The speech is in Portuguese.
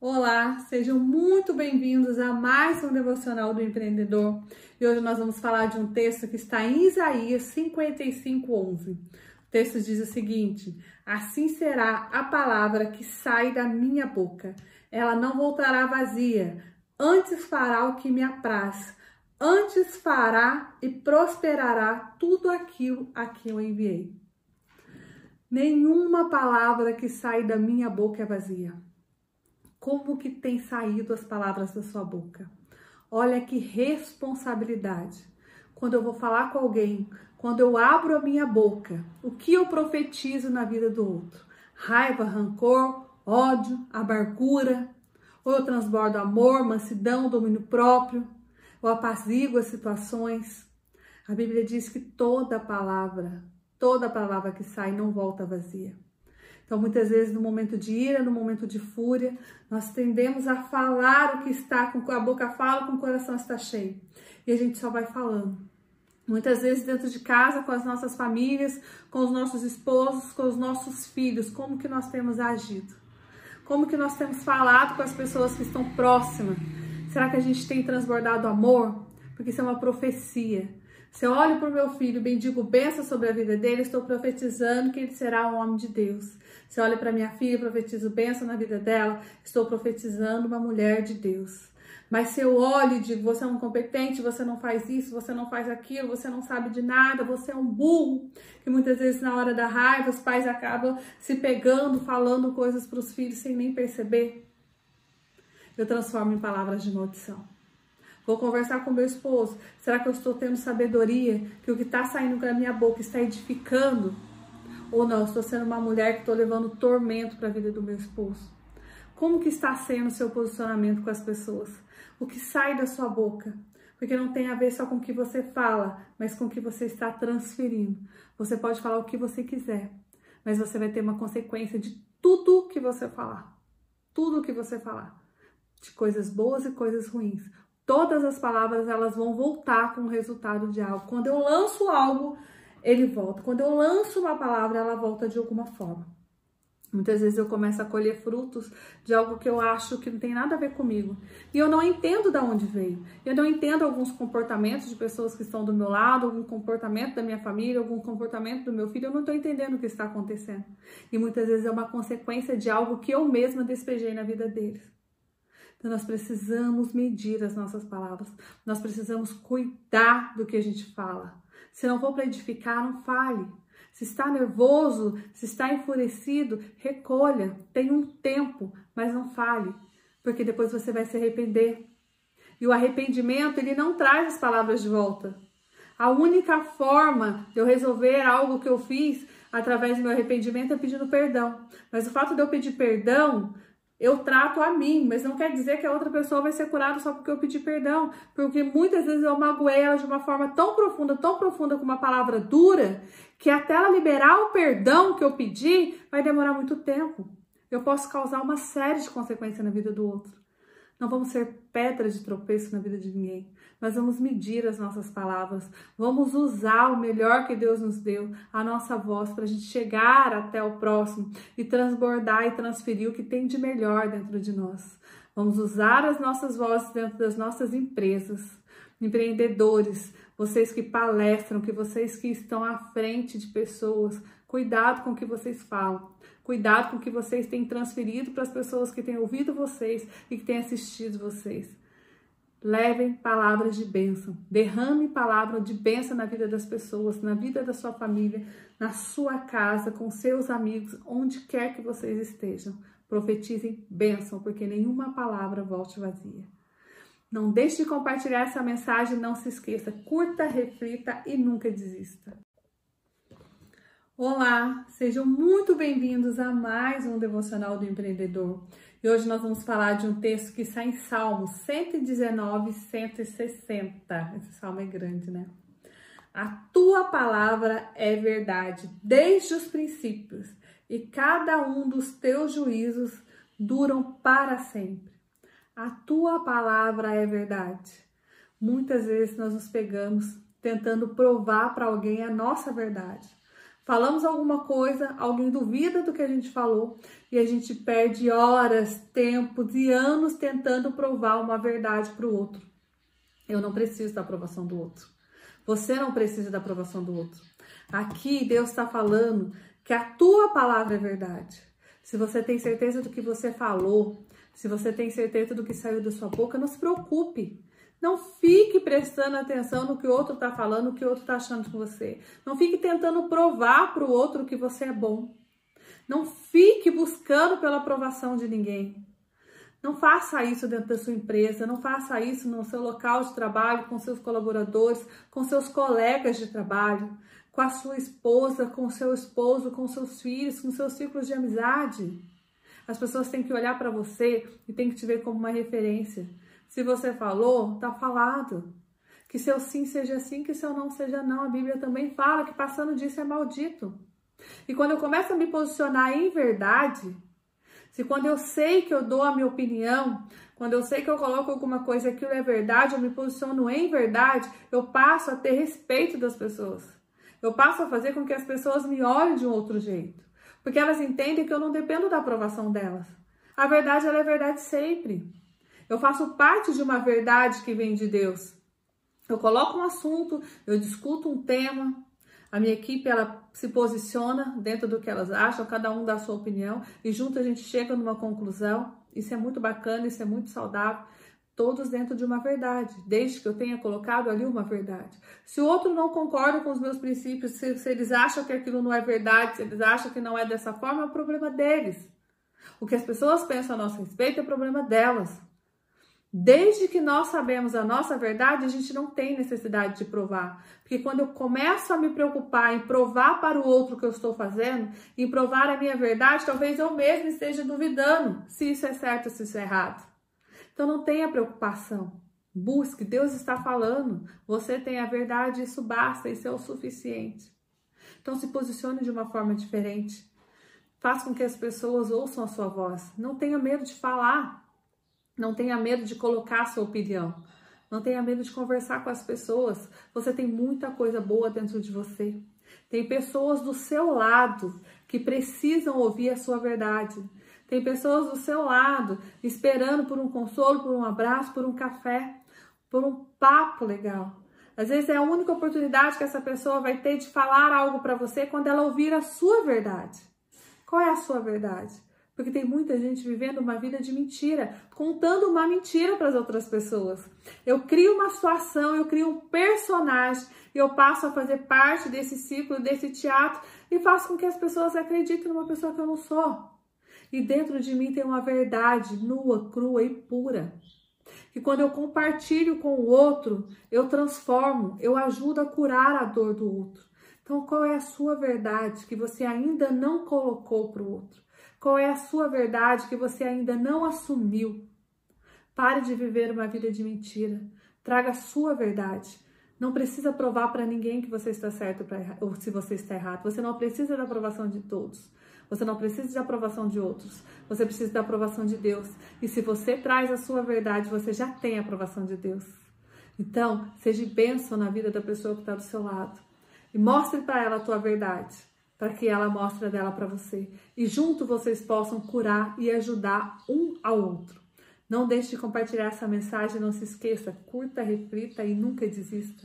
Olá, sejam muito bem-vindos a mais um devocional do empreendedor. E hoje nós vamos falar de um texto que está em Isaías 55:11. O texto diz o seguinte: Assim será a palavra que sai da minha boca. Ela não voltará vazia, antes fará o que me apraz. Antes fará e prosperará tudo aquilo a que eu enviei. Nenhuma palavra que sai da minha boca é vazia. Como que tem saído as palavras da sua boca? Olha que responsabilidade. Quando eu vou falar com alguém, quando eu abro a minha boca, o que eu profetizo na vida do outro? Raiva, rancor, ódio, amargura, ou eu transbordo amor, mansidão, domínio próprio, ou apazigo as situações. A Bíblia diz que toda palavra Toda palavra que sai não volta vazia. Então, muitas vezes, no momento de ira, no momento de fúria, nós tendemos a falar o que está, com a boca fala, com o coração está cheio. E a gente só vai falando. Muitas vezes dentro de casa, com as nossas famílias, com os nossos esposos, com os nossos filhos, como que nós temos agido? Como que nós temos falado com as pessoas que estão próximas? Será que a gente tem transbordado amor? Porque isso é uma profecia. Se eu olho para o meu filho, bendigo bênção sobre a vida dele, estou profetizando que ele será um homem de Deus. Se eu olho para minha filha, profetizo bênção na vida dela, estou profetizando uma mulher de Deus. Mas se eu olho e digo, você é um competente, você não faz isso, você não faz aquilo, você não sabe de nada, você é um burro, que muitas vezes na hora da raiva os pais acabam se pegando, falando coisas para os filhos sem nem perceber, eu transformo em palavras de maldição. Vou conversar com meu esposo. Será que eu estou tendo sabedoria? Que o que está saindo da minha boca está edificando? Ou não, estou sendo uma mulher que estou levando tormento para a vida do meu esposo? Como que está sendo o seu posicionamento com as pessoas? O que sai da sua boca? Porque não tem a ver só com o que você fala, mas com o que você está transferindo. Você pode falar o que você quiser, mas você vai ter uma consequência de tudo que você falar. Tudo que você falar. De coisas boas e coisas ruins todas as palavras elas vão voltar com o resultado de algo. Quando eu lanço algo, ele volta. Quando eu lanço uma palavra, ela volta de alguma forma. Muitas vezes eu começo a colher frutos de algo que eu acho que não tem nada a ver comigo. E eu não entendo de onde veio. Eu não entendo alguns comportamentos de pessoas que estão do meu lado, algum comportamento da minha família, algum comportamento do meu filho. Eu não estou entendendo o que está acontecendo. E muitas vezes é uma consequência de algo que eu mesma despejei na vida deles. Então, nós precisamos medir as nossas palavras, nós precisamos cuidar do que a gente fala. Se não for para edificar, não fale. Se está nervoso, se está enfurecido, recolha. Tem um tempo, mas não fale, porque depois você vai se arrepender. E o arrependimento, ele não traz as palavras de volta. A única forma de eu resolver algo que eu fiz através do meu arrependimento é pedindo perdão. Mas o fato de eu pedir perdão eu trato a mim, mas não quer dizer que a outra pessoa vai ser curada só porque eu pedi perdão, porque muitas vezes eu magoei ela de uma forma tão profunda, tão profunda com uma palavra dura, que até ela liberar o perdão que eu pedi, vai demorar muito tempo. Eu posso causar uma série de consequências na vida do outro. Não vamos ser pedra de tropeço na vida de ninguém. Mas vamos medir as nossas palavras. Vamos usar o melhor que Deus nos deu, a nossa voz, para a gente chegar até o próximo e transbordar e transferir o que tem de melhor dentro de nós. Vamos usar as nossas vozes dentro das nossas empresas. Empreendedores, vocês que palestram, que vocês que estão à frente de pessoas, cuidado com o que vocês falam. Cuidado com o que vocês têm transferido para as pessoas que têm ouvido vocês e que têm assistido vocês. Levem palavras de bênção, derrame palavra de bênção na vida das pessoas, na vida da sua família, na sua casa, com seus amigos, onde quer que vocês estejam. Profetizem bênção, porque nenhuma palavra volte vazia. Não deixe de compartilhar essa mensagem, não se esqueça, curta, reflita e nunca desista. Olá, sejam muito bem-vindos a mais um Devocional do Empreendedor. E hoje nós vamos falar de um texto que está em Salmos 119 160. Esse salmo é grande, né? A tua palavra é verdade desde os princípios, e cada um dos teus juízos duram para sempre. A tua palavra é verdade. Muitas vezes nós nos pegamos tentando provar para alguém a nossa verdade Falamos alguma coisa, alguém duvida do que a gente falou e a gente perde horas, tempos e anos tentando provar uma verdade para o outro. Eu não preciso da aprovação do outro. Você não precisa da aprovação do outro. Aqui Deus está falando que a tua palavra é verdade. Se você tem certeza do que você falou, se você tem certeza do que saiu da sua boca, não se preocupe. Não fique prestando atenção no que o outro está falando, o que o outro está achando com você. Não fique tentando provar para o outro que você é bom. Não fique buscando pela aprovação de ninguém. Não faça isso dentro da sua empresa, não faça isso no seu local de trabalho, com seus colaboradores, com seus colegas de trabalho, com a sua esposa, com seu esposo, com seus filhos, com seus ciclos de amizade. As pessoas têm que olhar para você e têm que te ver como uma referência. Se você falou, tá falado. Que seu sim seja sim, que seu não seja não. A Bíblia também fala que passando disso é maldito. E quando eu começo a me posicionar em verdade, se quando eu sei que eu dou a minha opinião, quando eu sei que eu coloco alguma coisa aquilo é verdade, eu me posiciono em verdade, eu passo a ter respeito das pessoas. Eu passo a fazer com que as pessoas me olhem de um outro jeito. Porque elas entendem que eu não dependo da aprovação delas. A verdade, ela é verdade sempre. Eu faço parte de uma verdade que vem de Deus. Eu coloco um assunto, eu discuto um tema, a minha equipe ela se posiciona dentro do que elas acham, cada um dá a sua opinião e junto a gente chega numa conclusão. Isso é muito bacana, isso é muito saudável. Todos dentro de uma verdade, desde que eu tenha colocado ali uma verdade. Se o outro não concorda com os meus princípios, se, se eles acham que aquilo não é verdade, se eles acham que não é dessa forma, é o problema deles. O que as pessoas pensam a nosso respeito é problema delas. Desde que nós sabemos a nossa verdade, a gente não tem necessidade de provar. Porque quando eu começo a me preocupar em provar para o outro que eu estou fazendo, em provar a minha verdade, talvez eu mesmo esteja duvidando se isso é certo ou se isso é errado. Então não tenha preocupação. Busque, Deus está falando. Você tem a verdade, isso basta, isso é o suficiente. Então se posicione de uma forma diferente. Faça com que as pessoas ouçam a sua voz. Não tenha medo de falar. Não tenha medo de colocar sua opinião. Não tenha medo de conversar com as pessoas. Você tem muita coisa boa dentro de você. Tem pessoas do seu lado que precisam ouvir a sua verdade. Tem pessoas do seu lado esperando por um consolo, por um abraço, por um café, por um papo legal. Às vezes é a única oportunidade que essa pessoa vai ter de falar algo para você quando ela ouvir a sua verdade. Qual é a sua verdade? Porque tem muita gente vivendo uma vida de mentira, contando uma mentira para as outras pessoas. Eu crio uma situação, eu crio um personagem, eu passo a fazer parte desse ciclo, desse teatro, e faço com que as pessoas acreditem numa pessoa que eu não sou. E dentro de mim tem uma verdade nua, crua e pura. Que quando eu compartilho com o outro, eu transformo, eu ajudo a curar a dor do outro. Então, qual é a sua verdade que você ainda não colocou para o outro? Qual é a sua verdade que você ainda não assumiu? Pare de viver uma vida de mentira. Traga a sua verdade. Não precisa provar para ninguém que você está certo ou se você está errado. Você não precisa da aprovação de todos. Você não precisa da aprovação de outros. Você precisa da aprovação de Deus. E se você traz a sua verdade, você já tem a aprovação de Deus. Então, seja bênção na vida da pessoa que está do seu lado. E mostre para ela a tua verdade para que ela mostre dela para você. E junto vocês possam curar e ajudar um ao outro. Não deixe de compartilhar essa mensagem, não se esqueça, curta, reflita e nunca desista.